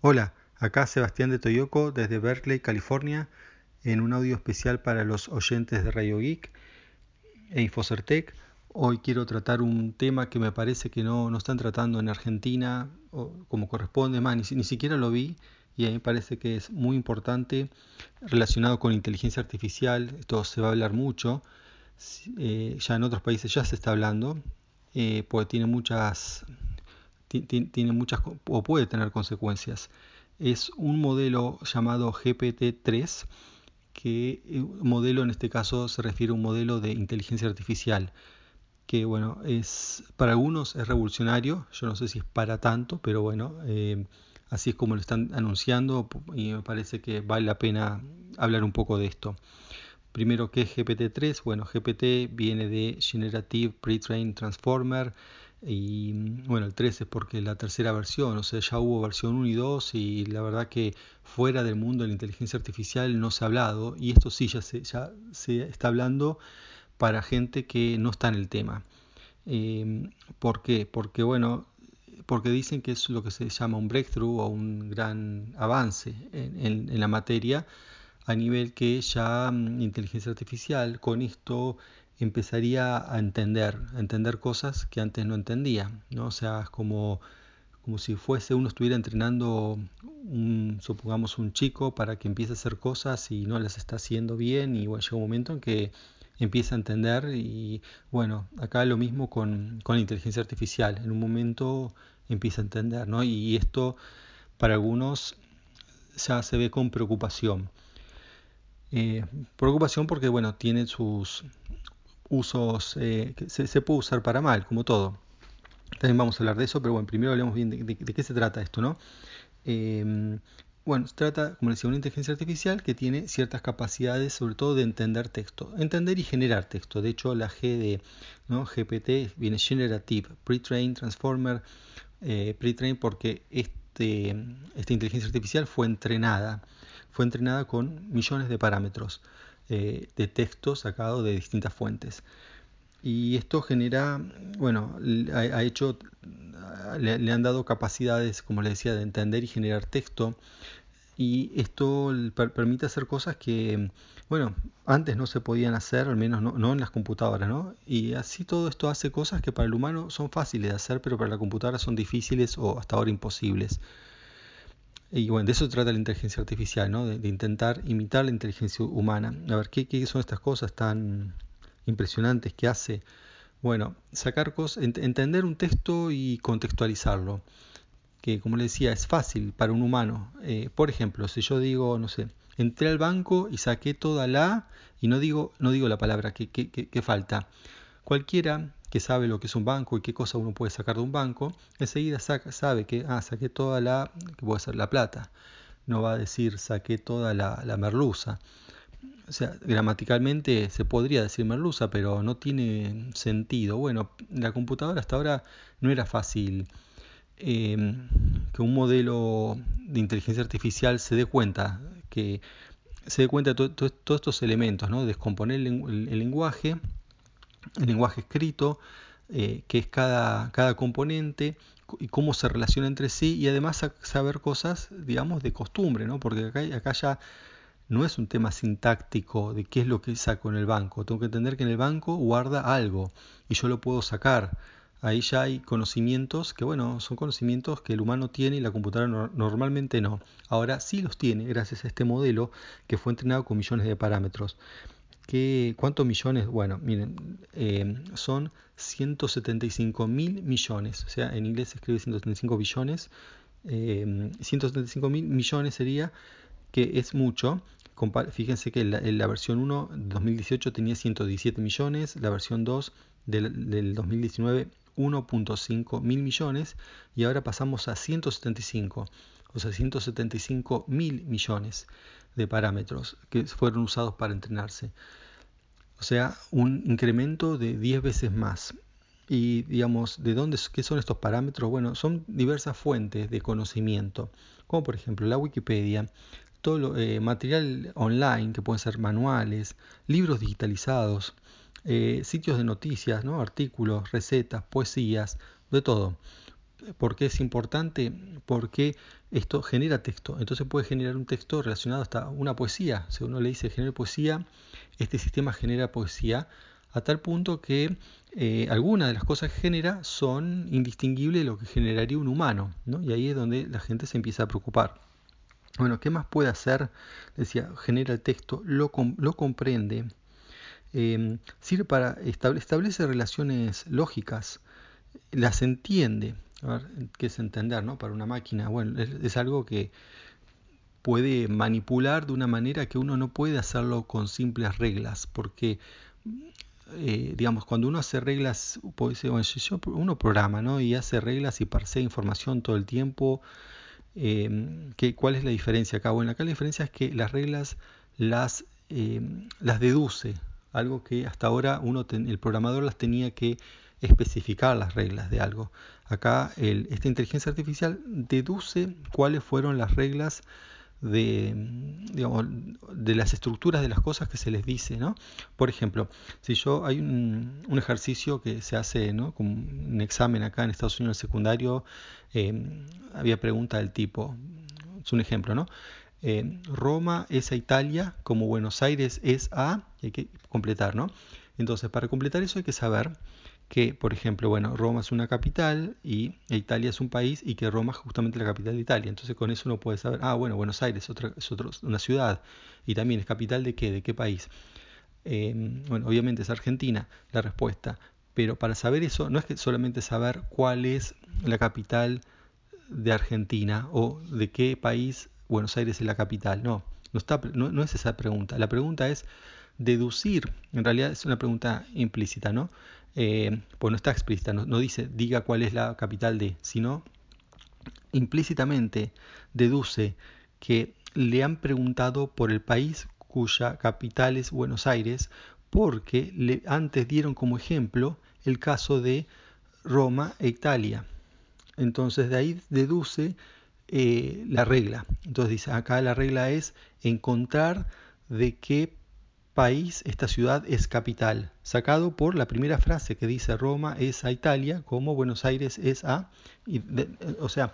Hola, acá Sebastián de Toyoko desde Berkeley, California, en un audio especial para los oyentes de Radio Geek e Infocertec. Hoy quiero tratar un tema que me parece que no, no están tratando en Argentina como corresponde, más ni, ni, siquiera lo vi y a mí me parece que es muy importante relacionado con inteligencia artificial. Esto se va a hablar mucho, eh, ya en otros países ya se está hablando, eh, porque tiene muchas tiene muchas o puede tener consecuencias. Es un modelo llamado GPT-3, que eh, modelo en este caso se refiere a un modelo de inteligencia artificial, que bueno, es para algunos es revolucionario, yo no sé si es para tanto, pero bueno, eh, así es como lo están anunciando y me parece que vale la pena hablar un poco de esto. Primero, ¿qué es GPT-3? Bueno, GPT viene de Generative Pre-trained Transformer, y bueno, el 3 es porque la tercera versión, o sea, ya hubo versión 1 y 2 y la verdad que fuera del mundo de la inteligencia artificial no se ha hablado y esto sí ya se, ya se está hablando para gente que no está en el tema. Eh, ¿Por qué? Porque bueno, porque dicen que es lo que se llama un breakthrough o un gran avance en, en, en la materia a nivel que ya mm, inteligencia artificial con esto empezaría a entender, a entender cosas que antes no entendía, ¿no? O sea, es como, como si fuese uno estuviera entrenando, un, supongamos, un chico para que empiece a hacer cosas y no las está haciendo bien y bueno, llega un momento en que empieza a entender y bueno, acá lo mismo con, con la inteligencia artificial, en un momento empieza a entender, ¿no? Y esto para algunos ya se ve con preocupación. Eh, preocupación porque bueno, tiene sus, usos eh, que se, se, puede usar para mal, como todo. También vamos a hablar de eso, pero bueno, primero hablemos bien de, qué se trata esto, ¿no? Eh, bueno, se trata, como decía, una inteligencia artificial que tiene ciertas capacidades, sobre todo de entender texto, entender y generar texto. De hecho, la G de. GPT viene Generative Pre-trained Transformer, eh, pre-trained porque este, esta inteligencia artificial fue entrenada, fue entrenada con millones de parámetros eh, de texto sacado de distintas fuentes. Y esto genera, bueno, ha, hecho, le, han dado capacidades, como les decía, de entender y generar texto. Y esto per, permite hacer cosas que, bueno, antes no se podían hacer, al menos no, no, en las computadoras, ¿no? Y así todo esto hace cosas que para el humano son fáciles de hacer, pero para la computadora son difíciles o hasta ahora imposibles. Y bueno, de eso trata la inteligencia artificial, ¿no? De, intentar imitar la inteligencia humana. A ver, ¿qué, ¿qué, son estas cosas tan impresionantes que hace? Bueno, sacar cosas, ent entender un texto y contextualizarlo. Que como le decía, es fácil para un humano. Eh, por ejemplo, si yo digo, no sé, entré al banco y saqué toda la, y no digo, no digo la palabra que, que, que falta. Cualquiera que sabe lo que es un banco y qué cosa uno puede sacar de un banco, enseguida sabe que ah, saqué toda la, puede ser la plata. No va a decir saqué toda la, merluza. O sea, gramaticalmente se podría decir merluza, pero no tiene sentido. Bueno, la computadora hasta ahora no era fácil eh, que un modelo de inteligencia artificial se dé cuenta, que se dé cuenta de to, to, todos estos elementos, ¿no? Descomponer el lenguaje el lenguaje escrito, eh, que es cada, cada componente y cómo se relaciona entre sí y además saber cosas, digamos, de costumbre, ¿no? Porque acá, acá ya no es un tema sintáctico de qué es lo que saco en el banco. Tengo que entender que en el banco guarda algo y yo lo puedo sacar. Ahí ya hay conocimientos que, bueno, son conocimientos que el humano tiene y la computadora no, normalmente no. Ahora sí los tiene gracias a este modelo que fue entrenado con millones de parámetros. ¿Qué, ¿Cuántos millones? Bueno, miren, eh, son 175 mil millones, o sea, en inglés se escribe 175 billones, eh, 175 mil millones sería, que es mucho. Fíjense que la, la versión 1 de 2018 tenía 117 millones, la versión 2 del, del 2019 1.5 mil millones y ahora pasamos a 175, o sea, 175 mil millones de parámetros que fueron usados para entrenarse. O sea, un incremento de 10 veces más. Y digamos, ¿de dónde qué son estos parámetros? Bueno, son diversas fuentes de conocimiento, como por ejemplo la Wikipedia, todo lo, eh, material online, que pueden ser manuales, libros digitalizados, eh, sitios de noticias, ¿no? artículos, recetas, poesías, de todo. ¿Por qué es importante? Porque esto genera texto. Entonces puede generar un texto relacionado hasta una poesía. Si uno le dice genera poesía, este sistema genera poesía a tal punto que eh, algunas de las cosas que genera son indistinguibles de lo que generaría un humano. Y ahí es donde la gente se empieza a preocupar. Bueno, ¿qué más puede hacer? Decía, genera el texto, lo, comprende, eh, sirve para establecer relaciones lógicas, las entiende. A ver, ¿qué es entender no? para una máquina? Bueno, es, algo que puede manipular de una manera que uno no puede hacerlo con simples reglas, porque eh, digamos, cuando uno hace reglas, puede ser, uno programa, ¿no? Y hace reglas y parsea información todo el tiempo. Eh, ¿Cuál es la diferencia acá? Bueno, acá la diferencia es que las reglas las, eh, las deduce, algo que hasta ahora uno el programador las tenía que especificar las reglas de algo. Acá esta inteligencia artificial deduce cuáles fueron las reglas de, de las estructuras de las cosas que se les dice. ¿no? Por ejemplo, si yo hay un, ejercicio que se hace, ¿no? un examen acá en Estados Unidos secundario, eh, había pregunta del tipo, es un ejemplo, ¿no? Eh, Roma es a Italia como Buenos Aires es a, hay que completar, ¿no? Entonces, para completar eso hay que saber que, por ejemplo, bueno, Roma es una capital y Italia es un país y que Roma es justamente la capital de Italia. Entonces con eso uno puede saber, ah, bueno, Buenos Aires otra, es otro, una ciudad y también es capital de qué, de qué país. Em, bueno, obviamente es Argentina la respuesta, pero para saber eso no es que solamente saber cuál es la capital de Argentina o de qué país Buenos Aires es la capital, no, no, está, no, no es esa pregunta. La pregunta es deducir, en realidad es una pregunta implícita, ¿no? Eh, pues no está explícita, no, dice diga cuál es la capital de, sino implícitamente deduce que le han preguntado por el país cuya capital es Buenos Aires, porque le, antes dieron como ejemplo el caso de Roma e Italia. Entonces de ahí deduce eh, la regla. Entonces dice, acá la regla es encontrar de qué país esta ciudad es capital, sacado por la primera frase que dice Roma es a Italia, como Buenos Aires es a... o sea,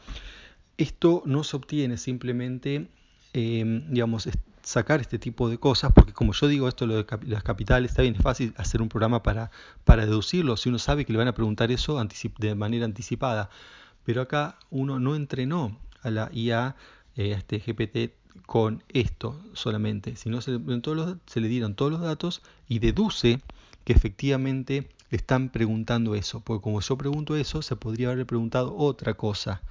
esto no se obtiene simplemente, em, digamos, sacar este tipo de cosas, porque como yo digo, esto lo de las capitales, está bien, es fácil hacer un programa para, para deducirlo, si uno sabe que le van a preguntar eso de manera anticipada, pero acá uno no entrenó a la IA, eh, este GPT con esto solamente, sino se, se le dieron todos los datos y deduce que efectivamente están preguntando eso, porque como yo pregunto eso, se podría haberle preguntado otra cosa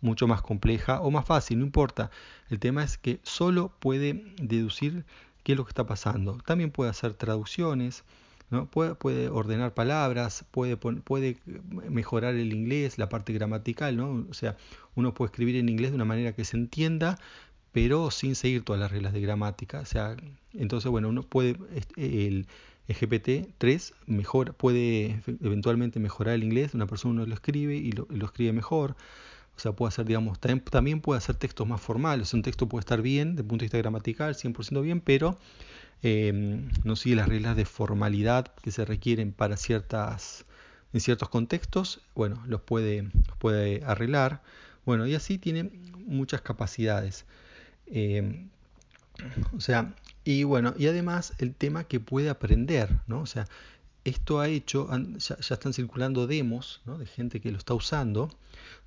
mucho más compleja o más fácil, no importa. El tema es que solo puede deducir qué es lo que está pasando. También puede hacer traducciones, ¿no? puede, puede ordenar palabras, puede, puede mejorar el inglés, la parte gramatical, ¿no? o sea, uno puede escribir en inglés de una manera que se entienda, pero sin seguir todas las reglas de gramática. O sea, entonces, bueno, uno puede, el, GPT-3 mejor, puede eventualmente mejorar el inglés, una persona uno lo escribe y lo, escribe mejor. O sea, puede hacer, digamos, también, puede hacer textos más formales. Un texto puede estar bien, desde el punto de vista gramatical, 100% bien, pero em, no sigue las reglas de formalidad que se requieren para ciertas, en ciertos contextos. Bueno, los puede, los puede arreglar. Bueno, y así tiene muchas capacidades. Eh, o sea, y bueno, y además el tema que puede aprender, ¿no? O sea, esto ha hecho, ya, están circulando demos de gente que lo está usando,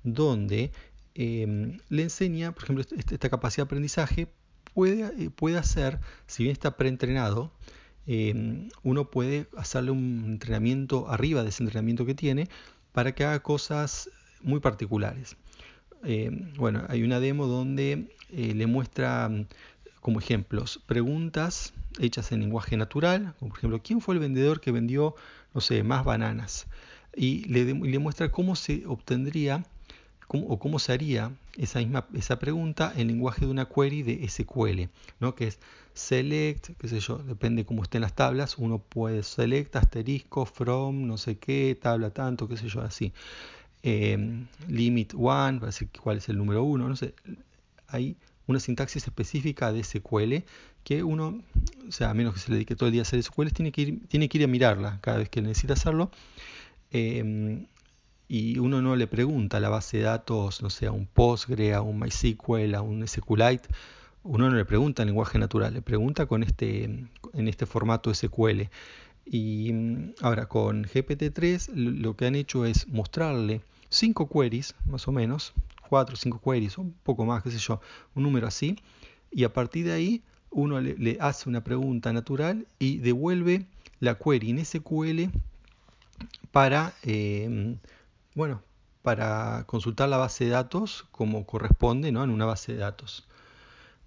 donde em, le enseña, por ejemplo, este, esta, capacidad de aprendizaje puede, eh, puede hacer, si bien está preentrenado, em, uno puede hacerle un entrenamiento arriba de ese entrenamiento que tiene para que haga cosas muy particulares. Eh, bueno, hay una demo donde eh, le muestra mm, como ejemplos preguntas hechas en lenguaje natural, por ejemplo, ¿quién fue el vendedor que vendió, no sé, más bananas? Y le, le muestra cómo se obtendría o cómo se haría esa misma esa pregunta en lenguaje de una query de SQL, ¿no? que es select, qué sé yo, depende cómo estén las tablas, uno puede select, asterisco, from, no sé qué, tabla tanto, qué sé yo, así. Em, limit one, para decir cuál es el número uno, no sé, hay una sintaxis específica de SQL que uno, o sea, a menos que se le dedique todo el día a hacer SQL, tiene que ir, tiene que ir a mirarla cada vez que necesita hacerlo. Em, y uno no le pregunta a la base de datos, no sé, a un Postgre, a un MySQL, a un SQLite, uno no le pregunta en lenguaje natural, le pregunta con este, en este formato SQL. Y ahora con GPT-3 lo que han hecho es mostrarle cinco queries, más o menos, cuatro o cinco queries, un poco más, qué sé yo, un número así, y a partir de ahí uno le, hace una pregunta natural y devuelve la query en SQL para, eh, bueno, para consultar la base de datos como corresponde ¿no? en una base de datos.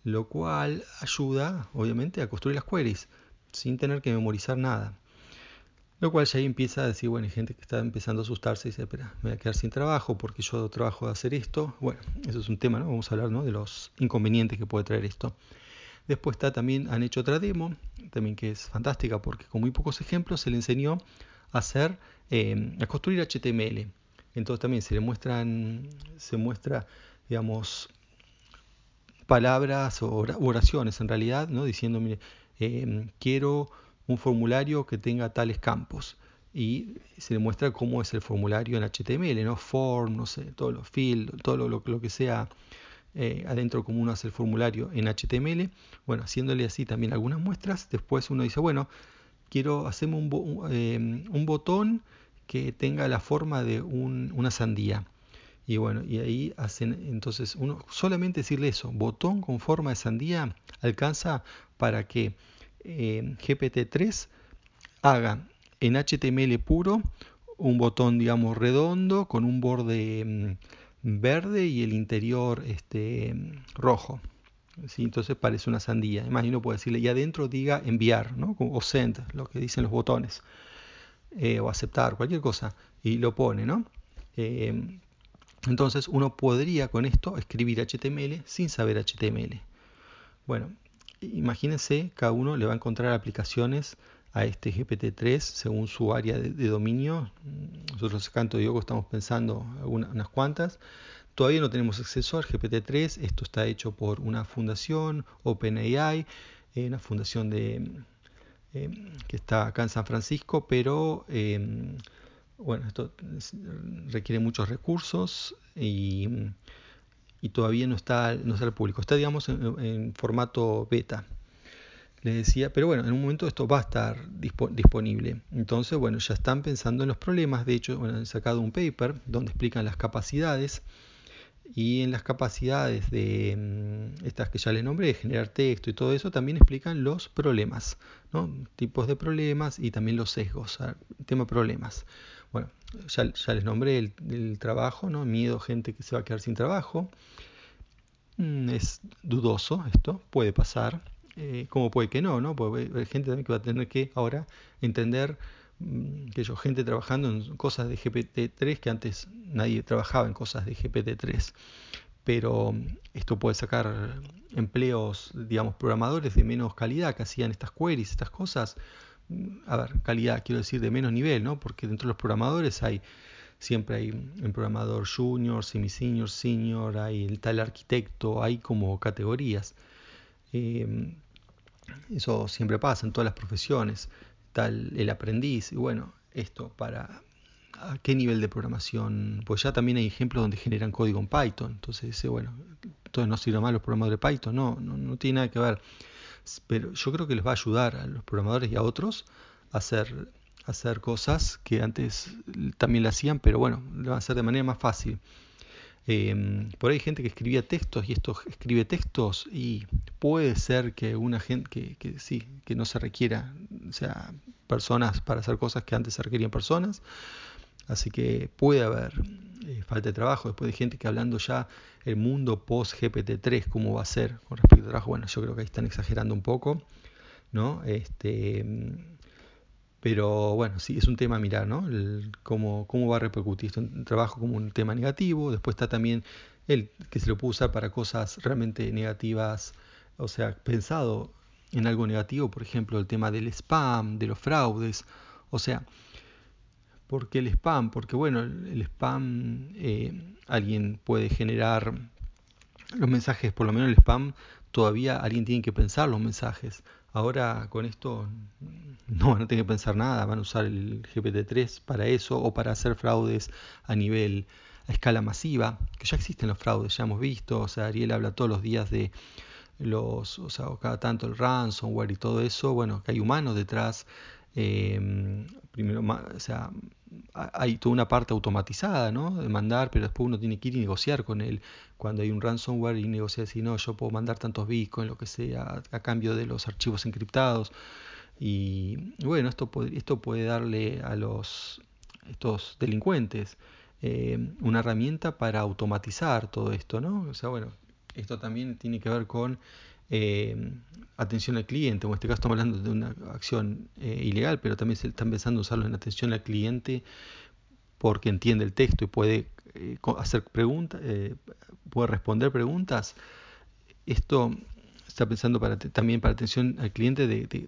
Lo cual ayuda, obviamente, a construir las queries sin tener que memorizar nada. Lo cual ya empieza a decir, bueno, hay gente que está empezando a asustarse y dice, espera, me voy a quedar sin trabajo porque yo trabajo de hacer esto. Bueno, eso es un tema, ¿no? Vamos a hablar ¿no? de los inconvenientes que puede traer esto. Después está también, han hecho otra demo, también que es fantástica porque con muy pocos ejemplos se le enseñó a hacer, eh, a construir HTML. Entonces también se le muestran, se muestra, digamos, palabras o oraciones en realidad, ¿no? diciendo, mire, eh, quiero un formulario que tenga tales campos. Y se le muestra cómo es el formulario en HTML, ¿no? Form, no sé, todos los fields, todo lo, que sea eh, adentro como uno hace el formulario en HTML. Bueno, haciéndole así también algunas muestras, después uno dice, bueno, quiero hacerme un, eh, un botón que tenga la forma de una sandía. Y bueno, y ahí hacen, entonces uno solamente decirle eso, botón con forma de sandía, alcanza para que eh, GPT-3 haga en HTML puro un botón, digamos, redondo con un borde mm, verde y el interior este, rojo. ¿sí? Entonces parece una sandía. Imagino puede decirle, y adentro diga enviar, ¿no? o send, lo que dicen los botones. Eh, o aceptar, cualquier cosa, y lo pone, ¿no? Eh, entonces uno podría con esto escribir HTML sin saber HTML. Bueno, imagínense, cada uno le va a encontrar aplicaciones a este GPT-3 según su área de, dominio. Nosotros acá en Yogo estamos pensando unas cuantas. Todavía no tenemos acceso al GPT-3. Esto está hecho por una fundación, OpenAI, eh, una fundación de, Em, que está acá en San Francisco, pero em, bueno, esto requiere muchos recursos y, todavía no está, no está al público. Está, digamos, en, formato beta. Les decía, pero bueno, en un momento esto va a estar disponible. Entonces, bueno, ya están pensando en los problemas. De hecho, han sacado un paper donde explican las capacidades y en las capacidades de mm, estas que ya les nombré, generar texto y todo eso, también explican los problemas, tipos de problemas y también los sesgos, tema problemas. Bueno, ya, les nombré el, trabajo, ¿no? miedo, gente que se va a quedar sin trabajo. Mm, es dudoso esto, puede pasar, eh, como puede que no, ¿no? Puede haber gente también que va a tener que ahora entender Mm, que yo, gente trabajando en cosas de GPT-3 que antes nadie trabajaba en cosas de GPT-3. Pero mm, esto puede sacar empleos, digamos, programadores de menos calidad que hacían estas queries, estas cosas. A ver, calidad, quiero decir, de menos nivel, ¿no? Porque dentro de los programadores hay, siempre hay un programador junior, semi-senior, senior, hay el tal arquitecto, hay como categorías. Eh, eso siempre pasa en todas las profesiones el aprendiz. Y bueno, esto para a qué nivel de programación, pues ya también hay ejemplos donde generan código en Python. Entonces dice, bueno, entonces no sirve mal los programadores de Python, no, no, tiene nada que ver. Pero yo creo que les va a ayudar a los programadores y a otros a hacer, hacer cosas que antes también lo hacían, pero bueno, lo van a hacer de manera más fácil. Em, por ahí hay gente que escribía textos y esto escribe textos y puede ser que una gente que, sí, que no se requiera, sea, personas para hacer cosas que antes se requerían personas. Así que puede haber eh, falta de trabajo. Después de gente que hablando ya el mundo post GPT-3, cómo va a ser con respecto al trabajo. Bueno, yo creo que ahí están exagerando un poco, ¿no? Este, pero bueno, sí, es un tema a mirar, ¿no? cómo, cómo, va a repercutir esto en trabajo como un tema negativo. Después está también el que se lo puede usar para cosas realmente negativas, o sea, pensado en algo negativo, por ejemplo, el tema del spam, de los fraudes. O sea, ¿por qué el spam? Porque bueno, el, spam, eh, alguien puede generar los mensajes, por lo menos el spam, todavía alguien tiene que pensar los mensajes. Ahora con esto no van a tener que pensar nada, van a usar el GPT-3 para eso o para hacer fraudes a nivel, a escala masiva, que ya existen los fraudes, ya hemos visto, o sea, Ariel habla todos los días de los, o sea, cada tanto el ransomware y todo eso, bueno, que hay humanos detrás, eh, primero, o sea, hay toda una parte automatizada, ¿no? De mandar, pero después uno tiene que ir y negociar con él. Cuando hay un ransomware y negociar si no, yo puedo mandar tantos bitcoins, lo que sea, a, cambio de los archivos encriptados. Y bueno, esto puede, esto puede darle a los estos delincuentes eh, una herramienta para automatizar todo esto, ¿no? O sea, bueno, esto también tiene que ver con eh, atención al cliente, en este caso estamos hablando de una acción eh, ilegal, pero también se están pensando usarlo en atención al cliente porque entiende el texto y puede eh, hacer preguntas, puede responder preguntas. Esto está pensando para, también para atención al cliente de,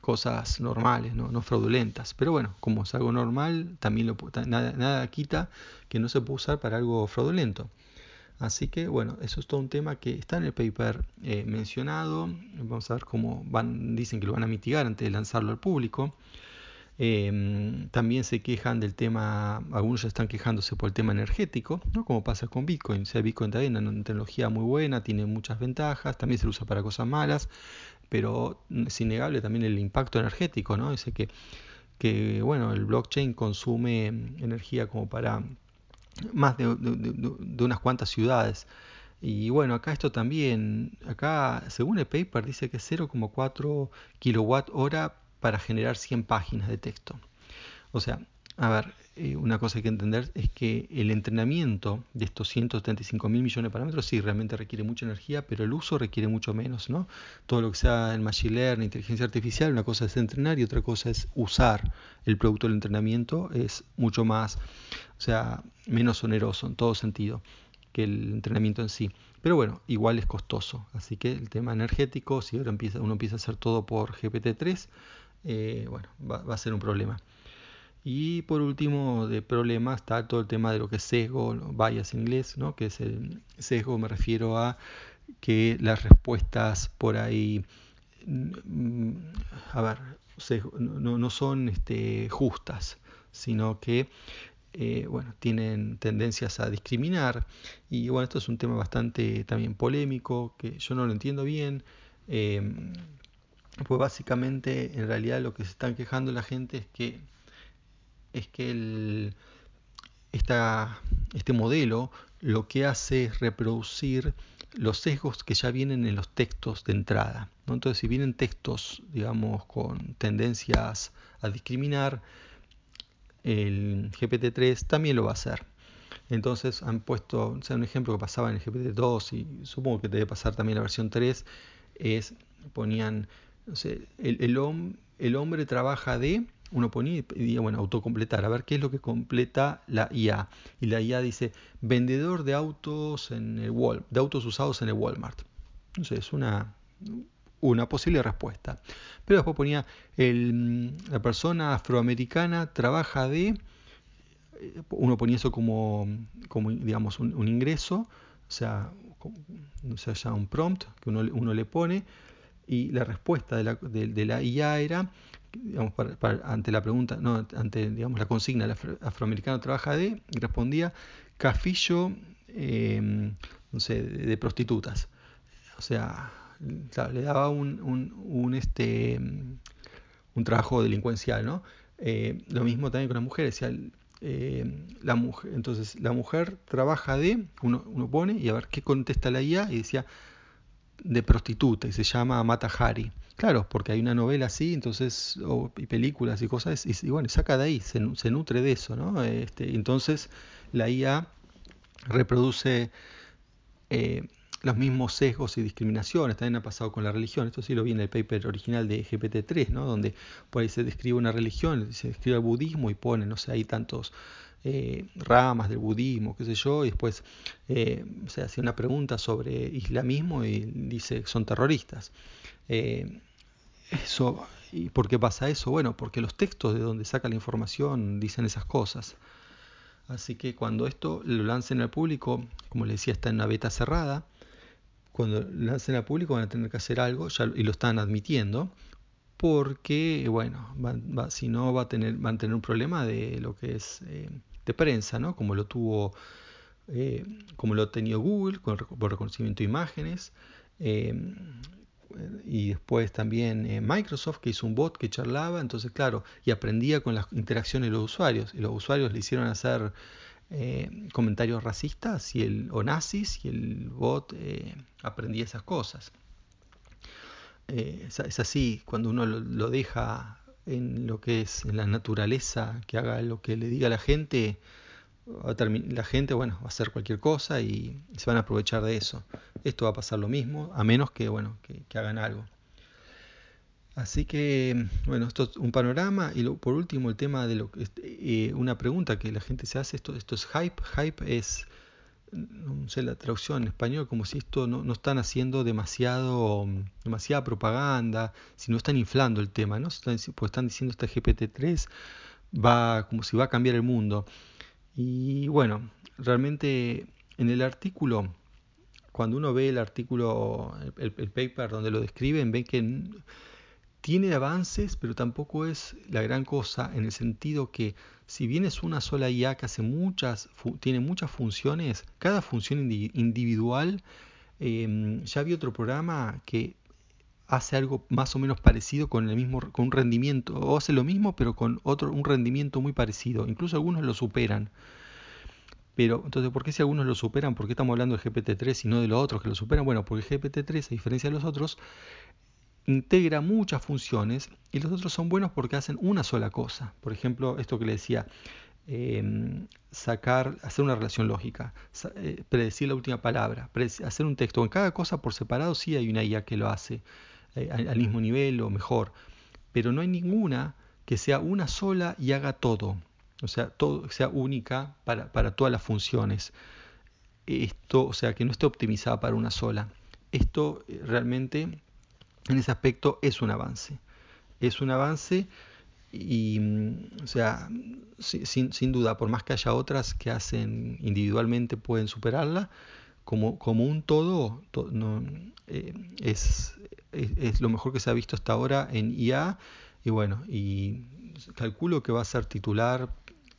cosas normales, ¿no? no, fraudulentas. Pero bueno, como es algo normal, también lo, nada, nada quita que no se puede usar para algo fraudulento. Así que bueno, eso es todo un tema que está en el paper eh, mencionado. Vamos a ver cómo van, dicen que lo van a mitigar antes de lanzarlo al público. Em, también se quejan del tema, algunos ya están quejándose por el tema energético, ¿no? como pasa con Bitcoin. O sea, Bitcoin también es una tecnología muy buena, tiene muchas ventajas, también se usa para cosas malas, pero es innegable también el impacto energético, ¿no? Dice que, que bueno, el blockchain consume energía como para más de, unas cuantas ciudades. Y bueno, acá esto también, acá según el paper dice que 0,4 kilowatt hora para generar 100 páginas de texto. O sea, a ver, eh, una cosa que hay que entender es que el entrenamiento de estos 175 mil millones de parámetros sí realmente requiere mucha energía, pero el uso requiere mucho menos, ¿no? Todo lo que sea en machine learning, inteligencia artificial, una cosa es entrenar y otra cosa es usar el producto del entrenamiento, es mucho más, o sea, menos oneroso en todo sentido que el entrenamiento en sí. Pero bueno, igual es costoso. Así que el tema energético, si ahora empieza, uno empieza a hacer todo por GPT-3, eh, bueno, va a ser un problema. Y por último, de problema está todo el tema de lo que es sesgo, bias inglés, ¿no? que es el sesgo, me refiero a que las respuestas por ahí, mm, a ver, no, no, son este, justas, sino que eh, bueno, tienen tendencias a discriminar. Y bueno, esto es un tema bastante también polémico, que yo no lo entiendo bien. Eh, pues básicamente, en realidad lo que se están quejando la gente es que es que el, este modelo lo que hace es reproducir los sesgos que ya vienen en los textos de entrada. Entonces, si vienen textos, digamos, con tendencias a discriminar, el GPT-3 también lo va a hacer. Entonces han puesto, sea, un ejemplo que pasaba en el GPT-2 y supongo que debe pasar también la versión 3, es, ponían, no el, el, el hombre trabaja de uno ponía y pedía, bueno, autocompletar, a ver qué es lo que completa la IA. Y la IA dice, vendedor de autos, en el Wal de autos usados en el Walmart. Entonces, es una, una posible respuesta. Pero después ponía, el, la persona afroamericana trabaja de, uno ponía eso como, como digamos, un, ingreso, o sea, no sé, ya un prompt que uno, uno le pone, y la respuesta de la, de la IA era digamos, ante la pregunta, no, ante digamos, la consigna, el afroamericano trabaja de, y respondía cafillo em, no sé, de, prostitutas. O sea, le daba un, un, este, un trabajo delincuencial, ¿no? Eh, lo mismo también con las mujeres, eh, la mujer, entonces la mujer trabaja de, uno, uno pone y a ver qué contesta la IA y decía de prostituta y se llama Mata Hari. Claro, porque hay una novela así, entonces, y películas y cosas, y, bueno, saca de ahí, se, se, nutre de eso, ¿no? Este, entonces la IA reproduce eh, los mismos sesgos y discriminaciones, también ha pasado con la religión, esto sí lo vi en el paper original de GPT-3, ¿no? Donde por ahí se describe una religión, se describe el budismo y pone, no sé, hay tantos eh, ramas del budismo, qué sé yo, y después eh, se hace una pregunta sobre islamismo y dice que son terroristas. Eh, eso, ¿Y por qué pasa eso? Bueno, porque los textos de donde saca la información dicen esas cosas. Así que cuando esto lo lancen al público, como les decía, está en una beta cerrada, cuando lancen a público van a tener que hacer algo y lo están admitiendo porque, bueno, si no va a tener, van a tener un problema de lo que es de prensa, ¿no? Como lo tuvo, eh, como lo ha tenido Google con, por reconocimiento de imágenes. Eh, y después también Microsoft que hizo un bot que charlaba, entonces claro, y aprendía con las interacciones de los usuarios, y los usuarios le hicieron hacer eh, comentarios racistas y el, o nazis y el bot eh, aprendía esas cosas. Eh, es, así, cuando uno lo, deja en lo que es en la naturaleza, que haga lo que le diga la gente, la gente bueno, va a hacer cualquier cosa y se van a aprovechar de eso. Esto va a pasar lo mismo, a menos que, bueno, que hagan algo. Así que, bueno, esto es un panorama y por último el tema de lo que eh, una pregunta que la gente se hace, esto, esto es hype, hype es, no sé la traducción en español, como si esto no, no están haciendo demasiado, demasiada propaganda, si no están inflando el tema, ¿no? Están, pues están diciendo este GPT-3 va como si va a cambiar el mundo. Y bueno, realmente en el artículo, cuando uno ve el artículo, el, el paper donde lo describen, ven que tiene avances, pero tampoco es la gran cosa en el sentido que si bien es una sola IA que hace muchas, tiene muchas funciones, cada función individual, em, ya había otro programa que hace algo más o menos parecido con el mismo con un rendimiento o hace lo mismo pero con otro un rendimiento muy parecido. Incluso algunos lo superan. Pero entonces ¿por qué si algunos lo superan por qué estamos hablando del GPT-3 y no de los otros que lo superan bueno porque el GPT-3 a diferencia de los otros integra muchas funciones y los otros son buenos porque hacen una sola cosa. Por ejemplo, esto que le decía, em, sacar, hacer una relación lógica, eh, predecir la última palabra, hacer un texto. En cada cosa por separado sí hay una IA que lo hace eh, al mismo nivel o mejor, pero no hay ninguna que sea una sola y haga todo. O sea, todo sea única para, para todas las funciones. Esto, o sea, que no esté optimizada para una sola. Esto eh, realmente en ese aspecto es un avance. Es un avance y, mm, o sea, sin, sin, duda, por más que haya otras que hacen individualmente pueden superarla, como, como un todo, no, eh, es, es, lo mejor que se ha visto hasta ahora en IA. Y bueno, y calculo que va a ser titular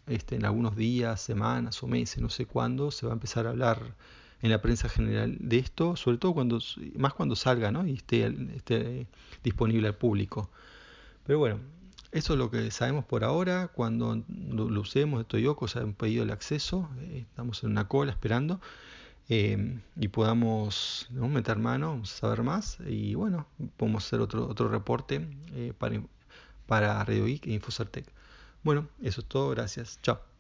este, en algunos días, semanas o meses, no sé cuándo, se va a empezar a hablar en la prensa general de esto, sobre todo cuando más cuando salga ¿no? y esté, esté disponible al público. Pero bueno, eso es lo que sabemos por ahora. Cuando lo usemos, yo, se han pedido el acceso, eh, estamos en una cola esperando. Eh, y podamos meter mano, saber más y bueno, podemos hacer otro, otro reporte eh, para, para Radio Geek e Infocertec. Bueno, eso es todo, gracias, chao.